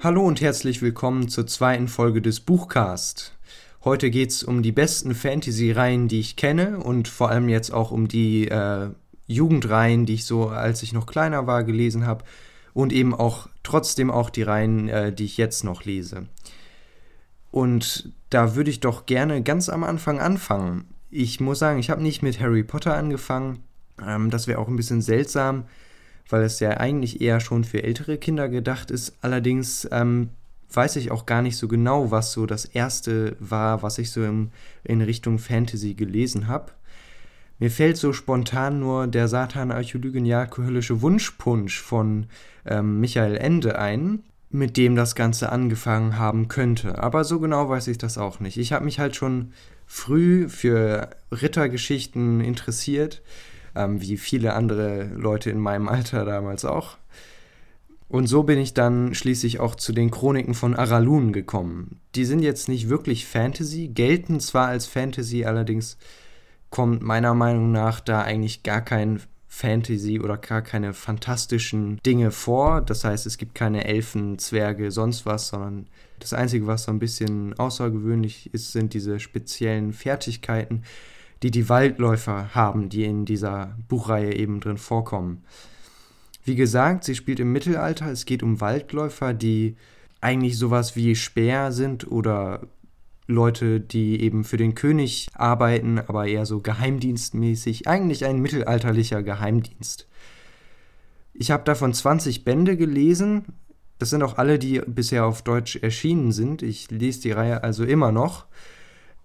Hallo und herzlich willkommen zur zweiten Folge des Buchcast. Heute geht es um die besten Fantasy-Reihen, die ich kenne und vor allem jetzt auch um die äh, Jugendreihen, die ich so, als ich noch kleiner war, gelesen habe und eben auch trotzdem auch die Reihen, äh, die ich jetzt noch lese. Und da würde ich doch gerne ganz am Anfang anfangen. Ich muss sagen, ich habe nicht mit Harry Potter angefangen. Ähm, das wäre auch ein bisschen seltsam weil es ja eigentlich eher schon für ältere Kinder gedacht ist. Allerdings ähm, weiß ich auch gar nicht so genau, was so das erste war, was ich so im, in Richtung Fantasy gelesen habe. Mir fällt so spontan nur der Satan Archäologenial-höllische Wunschpunsch von ähm, Michael Ende ein, mit dem das Ganze angefangen haben könnte. Aber so genau weiß ich das auch nicht. Ich habe mich halt schon früh für Rittergeschichten interessiert ähm, wie viele andere Leute in meinem Alter damals auch. Und so bin ich dann schließlich auch zu den Chroniken von Aralun gekommen. Die sind jetzt nicht wirklich Fantasy, gelten zwar als Fantasy, allerdings kommt meiner Meinung nach da eigentlich gar kein Fantasy oder gar keine fantastischen Dinge vor. Das heißt, es gibt keine Elfen, Zwerge, sonst was, sondern das Einzige, was so ein bisschen außergewöhnlich ist, sind diese speziellen Fertigkeiten, die die Waldläufer haben, die in dieser Buchreihe eben drin vorkommen. Wie gesagt, sie spielt im Mittelalter. Es geht um Waldläufer, die eigentlich sowas wie Speer sind oder Leute, die eben für den König arbeiten, aber eher so geheimdienstmäßig. Eigentlich ein mittelalterlicher Geheimdienst. Ich habe davon 20 Bände gelesen. Das sind auch alle, die bisher auf Deutsch erschienen sind. Ich lese die Reihe also immer noch.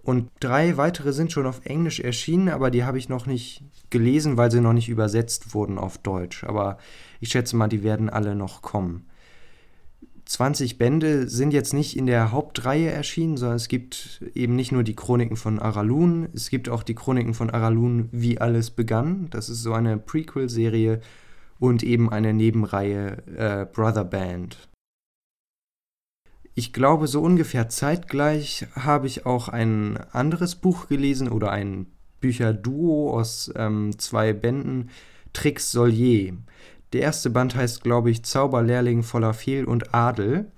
Und drei weitere sind schon auf Englisch erschienen, aber die habe ich noch nicht gelesen, weil sie noch nicht übersetzt wurden auf Deutsch. Aber ich schätze mal, die werden alle noch kommen. 20 Bände sind jetzt nicht in der Hauptreihe erschienen, sondern es gibt eben nicht nur die Chroniken von Aralun, es gibt auch die Chroniken von Aralun, wie alles begann. Das ist so eine Prequel-Serie und eben eine Nebenreihe äh, Brother Band. Ich glaube, so ungefähr zeitgleich habe ich auch ein anderes Buch gelesen oder ein Bücherduo aus ähm, zwei Bänden, Trix Solier. Der erste Band heißt, glaube ich, Zauberlehrling voller Fehl und Adel.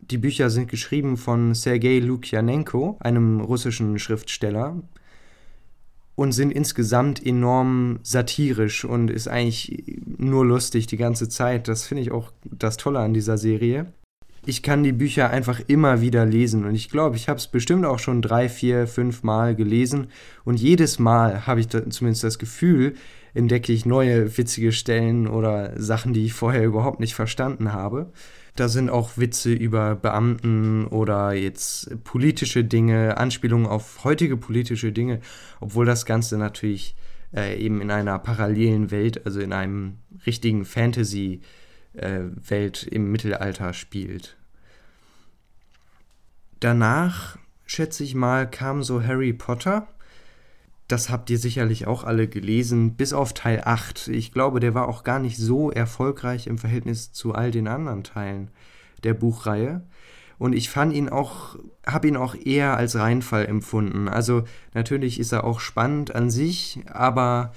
Die Bücher sind geschrieben von Sergei Lukjanenko, einem russischen Schriftsteller, und sind insgesamt enorm satirisch und ist eigentlich nur lustig die ganze Zeit. Das finde ich auch das Tolle an dieser Serie ich kann die Bücher einfach immer wieder lesen. Und ich glaube, ich habe es bestimmt auch schon drei, vier, fünf Mal gelesen. Und jedes Mal habe ich da zumindest das Gefühl, entdecke ich neue witzige Stellen oder Sachen, die ich vorher überhaupt nicht verstanden habe. Da sind auch Witze über Beamten oder jetzt politische Dinge, Anspielungen auf heutige politische Dinge, obwohl das Ganze natürlich äh, eben in einer parallelen Welt, also in einem richtigen Fantasy- äh, Welt im Mittelalter spielt. Danach, schätze ich mal, kam so Harry Potter. Das habt ihr sicherlich auch alle gelesen, bis auf Teil 8. Ich glaube, der war auch gar nicht so erfolgreich im Verhältnis zu all den anderen Teilen der Buchreihe. Und ich fand ihn auch, habe ihn auch eher als Reinfall empfunden. Also natürlich ist er auch spannend an sich, aber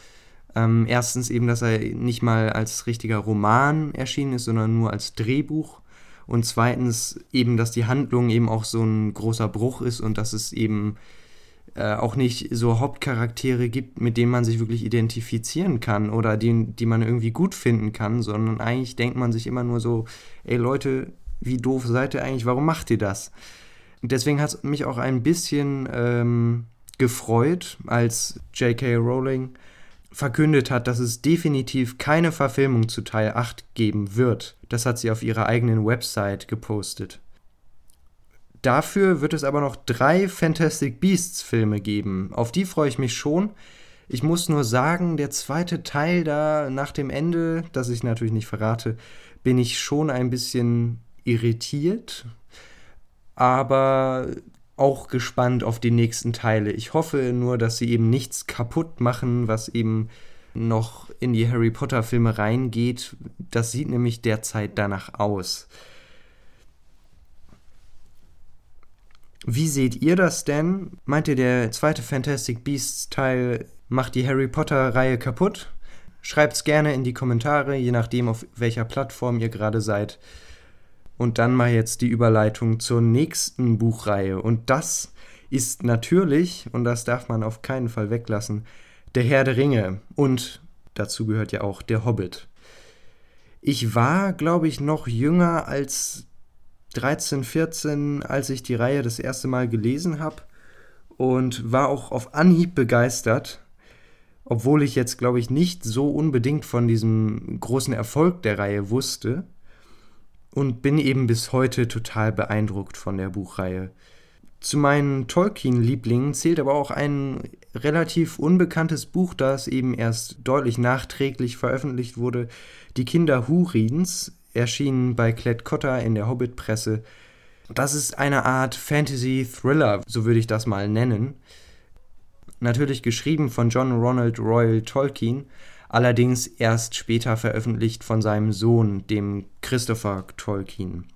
ähm, erstens eben, dass er nicht mal als richtiger Roman erschienen ist, sondern nur als Drehbuch. Und zweitens eben, dass die Handlung eben auch so ein großer Bruch ist und dass es eben äh, auch nicht so Hauptcharaktere gibt, mit denen man sich wirklich identifizieren kann oder die, die man irgendwie gut finden kann, sondern eigentlich denkt man sich immer nur so, ey Leute, wie doof seid ihr eigentlich, warum macht ihr das? Und deswegen hat es mich auch ein bisschen ähm, gefreut, als J.K. Rowling verkündet hat, dass es definitiv keine Verfilmung zu Teil 8 geben wird. Das hat sie auf ihrer eigenen Website gepostet. Dafür wird es aber noch drei Fantastic Beasts Filme geben. Auf die freue ich mich schon. Ich muss nur sagen, der zweite Teil da nach dem Ende, das ich natürlich nicht verrate, bin ich schon ein bisschen irritiert. Aber auch gespannt auf die nächsten Teile. Ich hoffe nur, dass sie eben nichts kaputt machen, was eben noch in die Harry Potter Filme reingeht. Das sieht nämlich derzeit danach aus. Wie seht ihr das denn? Meint ihr, der zweite Fantastic Beasts Teil macht die Harry Potter Reihe kaputt? Schreibt's gerne in die Kommentare, je nachdem, auf welcher Plattform ihr gerade seid. Und dann mal jetzt die Überleitung zur nächsten Buchreihe. Und das ist natürlich, und das darf man auf keinen Fall weglassen, der Herr der Ringe. Und dazu gehört ja auch der Hobbit. Ich war, glaube ich, noch jünger als 13, 14, als ich die Reihe das erste Mal gelesen habe. Und war auch auf Anhieb begeistert obwohl ich jetzt, glaube ich, nicht so unbedingt von diesem großen Erfolg der Reihe wusste und bin eben bis heute total beeindruckt von der Buchreihe. Zu meinen Tolkien-Lieblingen zählt aber auch ein relativ unbekanntes Buch, das eben erst deutlich nachträglich veröffentlicht wurde, Die Kinder Hurins, erschienen bei Klett Cotta in der Hobbit-Presse. Das ist eine Art Fantasy-Thriller, so würde ich das mal nennen natürlich geschrieben von John Ronald Royal Tolkien, allerdings erst später veröffentlicht von seinem Sohn, dem Christopher Tolkien.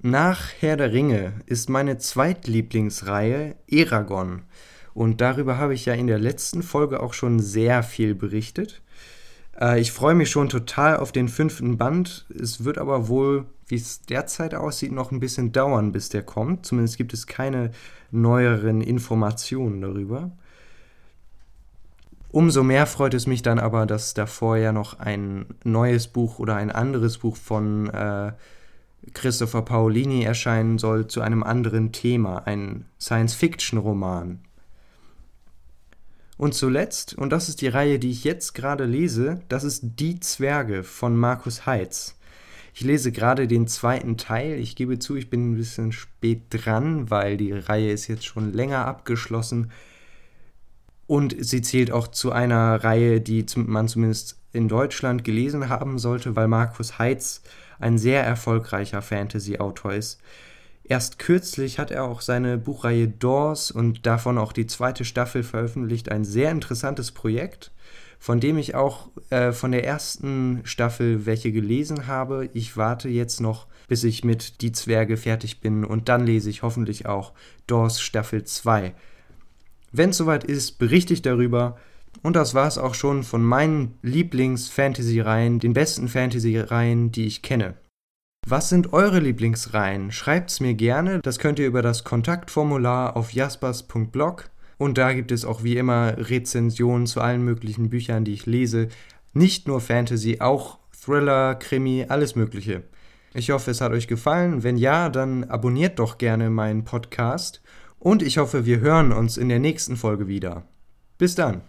Nach Herr der Ringe ist meine zweitlieblingsreihe Eragon. Und darüber habe ich ja in der letzten Folge auch schon sehr viel berichtet. Äh, ich freue mich schon total auf den fünften Band. Es wird aber wohl, wie es derzeit aussieht, noch ein bisschen dauern, bis der kommt. Zumindest gibt es keine neueren Informationen darüber. Umso mehr freut es mich dann aber, dass davor ja noch ein neues Buch oder ein anderes Buch von äh, Christopher Paolini erscheinen soll zu einem anderen Thema, ein Science-Fiction-Roman. Und zuletzt, und das ist die Reihe, die ich jetzt gerade lese, das ist Die Zwerge von Markus Heitz. Ich lese gerade den zweiten Teil. Ich gebe zu, ich bin ein bisschen spät dran, weil die Reihe ist jetzt schon länger abgeschlossen. Und sie zählt auch zu einer Reihe, die man zumindest in Deutschland gelesen haben sollte, weil Markus Heitz ein sehr erfolgreicher Fantasy-Autor ist. Erst kürzlich hat er auch seine Buchreihe Doors und davon auch die zweite Staffel veröffentlicht. Ein sehr interessantes Projekt, von dem ich auch äh, von der ersten Staffel welche gelesen habe. Ich warte jetzt noch, bis ich mit Die Zwerge fertig bin und dann lese ich hoffentlich auch Doors Staffel 2. Wenn es soweit ist, berichte ich darüber. Und das war es auch schon von meinen Lieblings-Fantasy-Reihen, den besten Fantasy-Reihen, die ich kenne. Was sind eure Lieblingsreihen? Schreibt's mir gerne. Das könnt ihr über das Kontaktformular auf jaspers.blog. Und da gibt es auch wie immer Rezensionen zu allen möglichen Büchern, die ich lese. Nicht nur Fantasy, auch Thriller, Krimi, alles Mögliche. Ich hoffe, es hat euch gefallen. Wenn ja, dann abonniert doch gerne meinen Podcast. Und ich hoffe, wir hören uns in der nächsten Folge wieder. Bis dann.